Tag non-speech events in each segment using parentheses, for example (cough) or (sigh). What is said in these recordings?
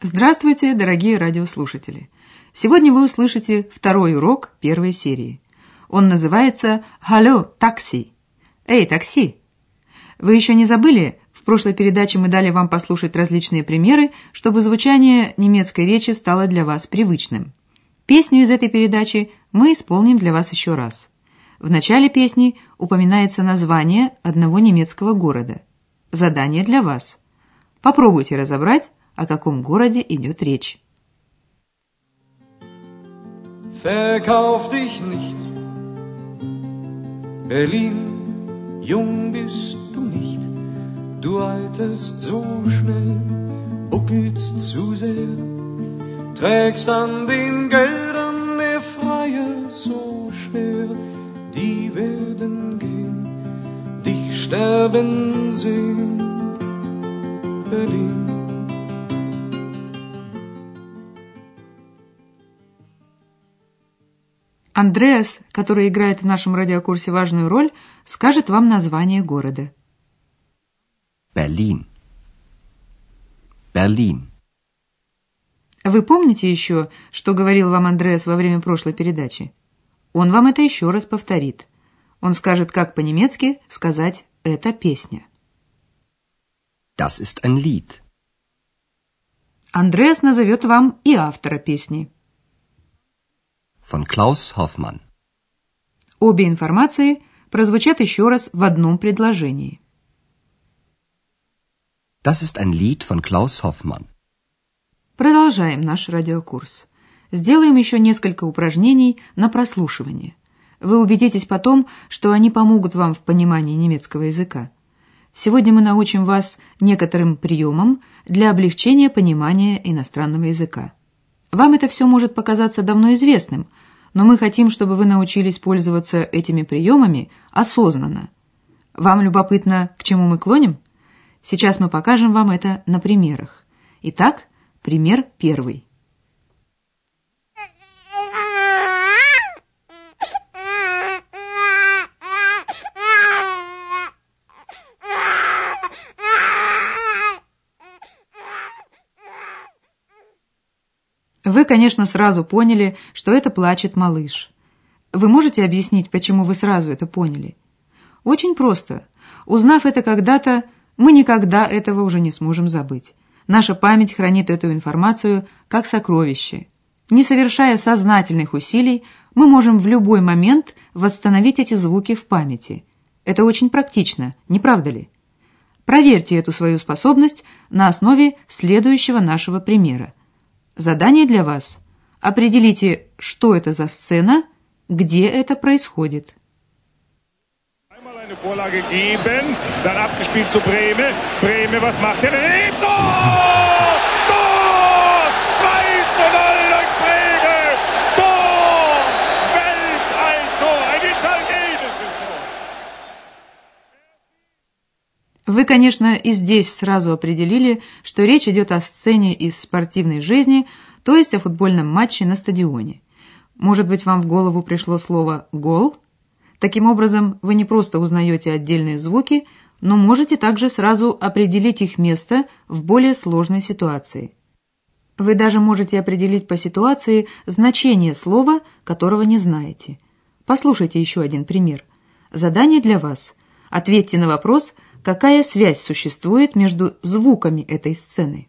Здравствуйте, дорогие радиослушатели! Сегодня вы услышите второй урок первой серии. Он называется «Халло, такси!» «Эй, такси!» Вы еще не забыли? В прошлой передаче мы дали вам послушать различные примеры, чтобы звучание немецкой речи стало для вас привычным. Песню из этой передачи мы исполним для вас еще раз. В начале песни упоминается название одного немецкого города. Задание для вас. Попробуйте разобрать, о каком городе идет речь. Verkauf dich nicht, Berlin, jung bist du nicht, du alterst so schnell, buckelst zu sehr, trägst an den Geldern der Freier so schwer, die werden gehen, dich sterben sehen, Berlin. Андреас, который играет в нашем радиокурсе важную роль, скажет вам название города. Berlin. Berlin. Вы помните еще, что говорил вам Андреас во время прошлой передачи? Он вам это еще раз повторит. Он скажет, как по-немецки сказать «это песня». Das ist ein Lied. Андреас назовет вам и автора песни. Von Klaus Hoffmann. Обе информации прозвучат еще раз в одном предложении. Das ist ein Lied von Klaus Hoffmann. Продолжаем наш радиокурс. Сделаем еще несколько упражнений на прослушивание. Вы убедитесь потом, что они помогут вам в понимании немецкого языка. Сегодня мы научим вас некоторым приемам для облегчения понимания иностранного языка. Вам это все может показаться давно известным, но мы хотим, чтобы вы научились пользоваться этими приемами осознанно. Вам любопытно, к чему мы клоним? Сейчас мы покажем вам это на примерах. Итак, пример первый. Вы, конечно, сразу поняли, что это плачет малыш. Вы можете объяснить, почему вы сразу это поняли? Очень просто. Узнав это когда-то, мы никогда этого уже не сможем забыть. Наша память хранит эту информацию как сокровище. Не совершая сознательных усилий, мы можем в любой момент восстановить эти звуки в памяти. Это очень практично, не правда ли? Проверьте эту свою способность на основе следующего нашего примера. Задание для вас. Определите, что это за сцена, где это происходит. Geben, dann abgespielt zu Breme. Breme, was macht? Tor! Tor! 2 zu 0 durch Breme! Tor! Welt ein Tor! Ein italienisches Tor! Вы, конечно, и здесь сразу определили, что речь идет о сцене из спортивной жизни, то есть о футбольном матче на стадионе. Может быть, вам в голову пришло слово «гол»? Таким образом, вы не просто узнаете отдельные звуки, но можете также сразу определить их место в более сложной ситуации. Вы даже можете определить по ситуации значение слова, которого не знаете. Послушайте еще один пример. Задание для вас. Ответьте на вопрос – какая связь существует между звуками этой сцены.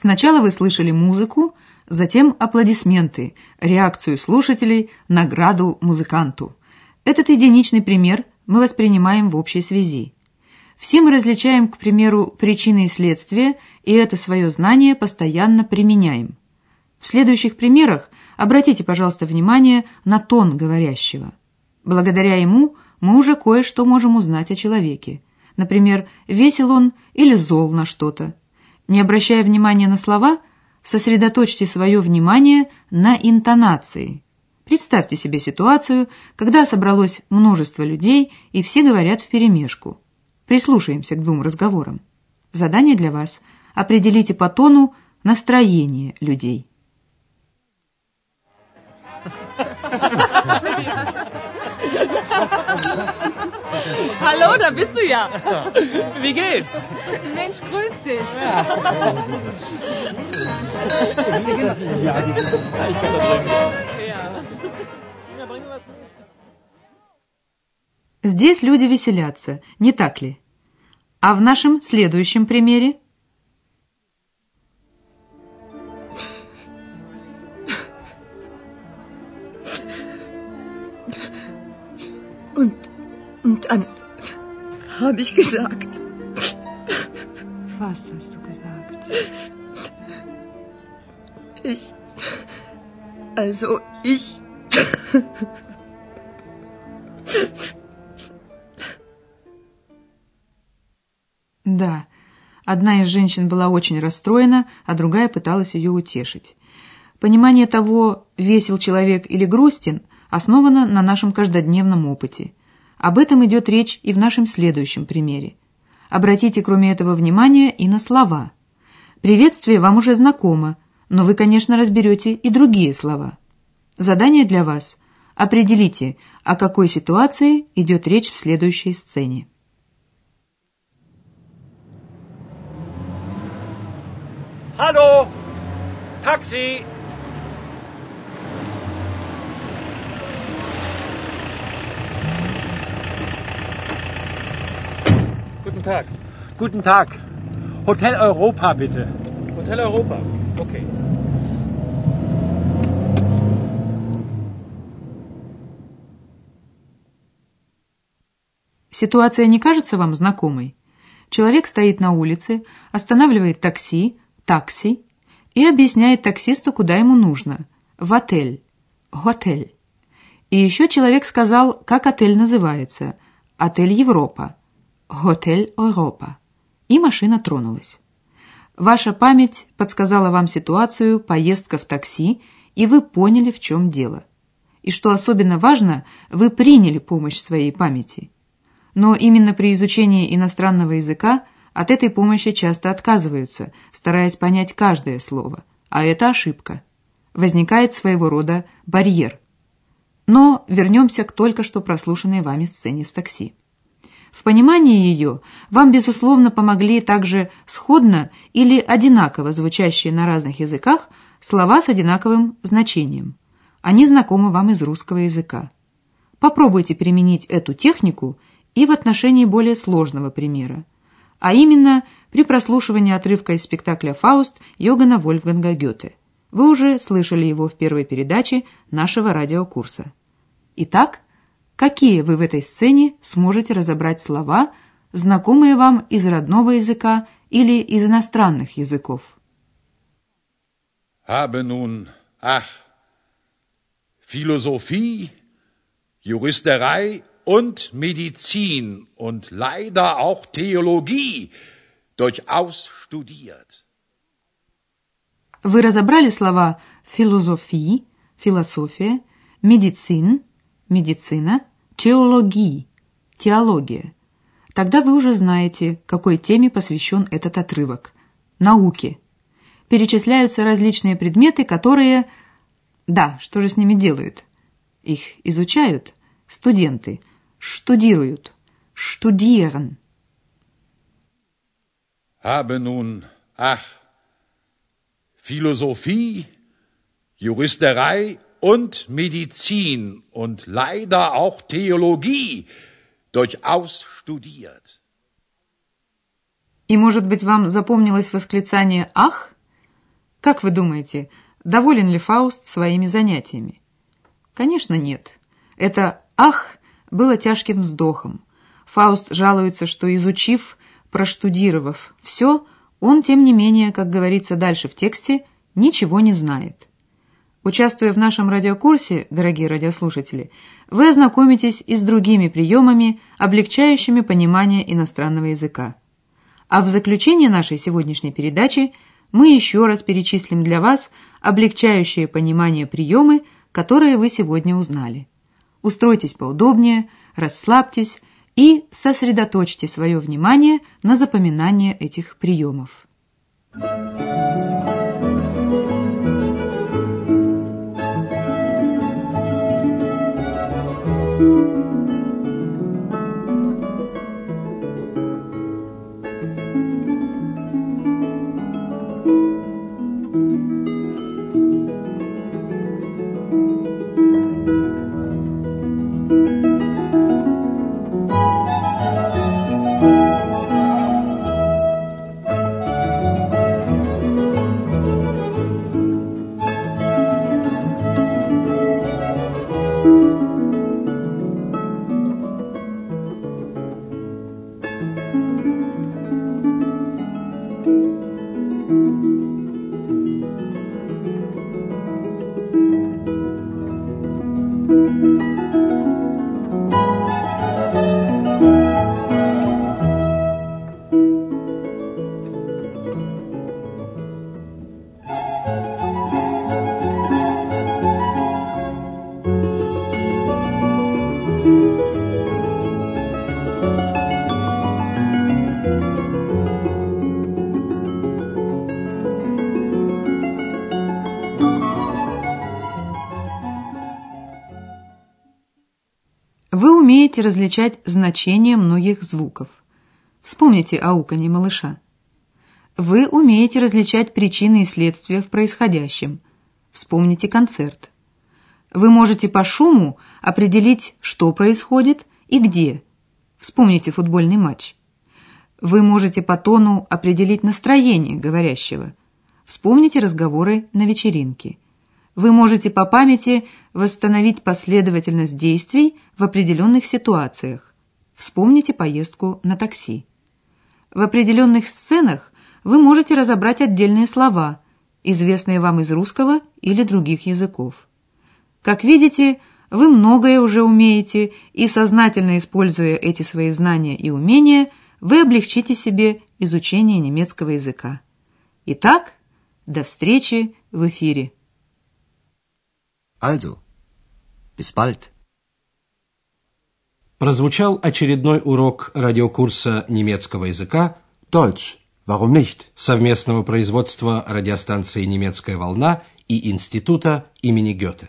Сначала вы слышали музыку, Затем аплодисменты, реакцию слушателей, награду музыканту. Этот единичный пример мы воспринимаем в общей связи. Все мы различаем, к примеру, причины и следствия, и это свое знание постоянно применяем. В следующих примерах обратите, пожалуйста, внимание на тон говорящего. Благодаря ему мы уже кое-что можем узнать о человеке. Например, весел он или зол на что-то. Не обращая внимания на слова, сосредоточьте свое внимание на интонации. Представьте себе ситуацию, когда собралось множество людей и все говорят вперемешку. Прислушаемся к двум разговорам. Задание для вас. Определите по тону настроение людей. (laughs) Hallo, da bist du ja. (laughs) Wie geht's? Mensch, grüß dich. Здесь люди веселятся, не так ли? А в нашем следующем примере? Und, und dann habe ich gesagt, Was hast du gesagt? ich, also ich, Да, одна из женщин была очень расстроена, а другая пыталась ее утешить. Понимание того, весел человек или грустен, основано на нашем каждодневном опыте. Об этом идет речь и в нашем следующем примере. Обратите, кроме этого, внимание и на слова. Приветствие вам уже знакомо, но вы, конечно, разберете и другие слова. Задание для вас. Определите, о какой ситуации идет речь в следующей сцене. Hallo! Taxi! Guten Tag. Guten Tag. Hotel Europa, bitte. Hotel Europa. Okay. Ситуация не кажется вам знакомой? Человек стоит на улице, останавливает такси, такси и объясняет таксисту, куда ему нужно. В отель. Готель. И еще человек сказал, как отель называется. Отель Европа. Готель Европа. И машина тронулась. Ваша память подсказала вам ситуацию, поездка в такси, и вы поняли, в чем дело. И что особенно важно, вы приняли помощь своей памяти. Но именно при изучении иностранного языка от этой помощи часто отказываются, стараясь понять каждое слово. А это ошибка. Возникает своего рода барьер. Но вернемся к только что прослушанной вами сцене с такси. В понимании ее вам, безусловно, помогли также сходно или одинаково звучащие на разных языках слова с одинаковым значением. Они знакомы вам из русского языка. Попробуйте применить эту технику и в отношении более сложного примера, а именно при прослушивании отрывка из спектакля «Фауст» Йогана Вольфганга Гёте. Вы уже слышали его в первой передаче нашего радиокурса. Итак, какие вы в этой сцене сможете разобрать слова, знакомые вам из родного языка или из иностранных языков? Habe nun, ach, Philosophie, Juristerei und Medizin und leider auch Theologie durchaus studiert. Вы разобрали слова «философии», «философия», «медицин», «медицина», «теологии», «теология». Тогда вы уже знаете, какой теме посвящен этот отрывок – науке. Перечисляются различные предметы, которые... Да, что же с ними делают? Их изучают студенты, штудируют, штудиeren. Habe nun, ach, Philosophie, Juristerei und Medizin und leider auch Theologie durchaus studiert. И, может быть, вам запомнилось восклицание «Ах»? Как вы думаете, доволен ли Фауст своими занятиями. Конечно, нет. Это «ах» было тяжким вздохом. Фауст жалуется, что, изучив, проштудировав все, он, тем не менее, как говорится дальше в тексте, ничего не знает. Участвуя в нашем радиокурсе, дорогие радиослушатели, вы ознакомитесь и с другими приемами, облегчающими понимание иностранного языка. А в заключение нашей сегодняшней передачи мы еще раз перечислим для вас облегчающие понимание приемы, которые вы сегодня узнали. Устройтесь поудобнее, расслабьтесь и сосредоточьте свое внимание на запоминании этих приемов. Вы умеете различать значения многих звуков. Вспомните ауканье малыша. Вы умеете различать причины и следствия в происходящем. Вспомните концерт. Вы можете по шуму определить, что происходит и где. Вспомните футбольный матч. Вы можете по тону определить настроение говорящего. Вспомните разговоры на вечеринке. Вы можете по памяти восстановить последовательность действий в определенных ситуациях. Вспомните поездку на такси. В определенных сценах вы можете разобрать отдельные слова, известные вам из русского или других языков. Как видите, вы многое уже умеете, и сознательно используя эти свои знания и умения, вы облегчите себе изучение немецкого языка. Итак, до встречи в эфире. Also, bis bald. Прозвучал очередной урок радиокурса немецкого языка Deutsch. Warum nicht? совместного производства радиостанции «Немецкая волна» и Института имени Гёте.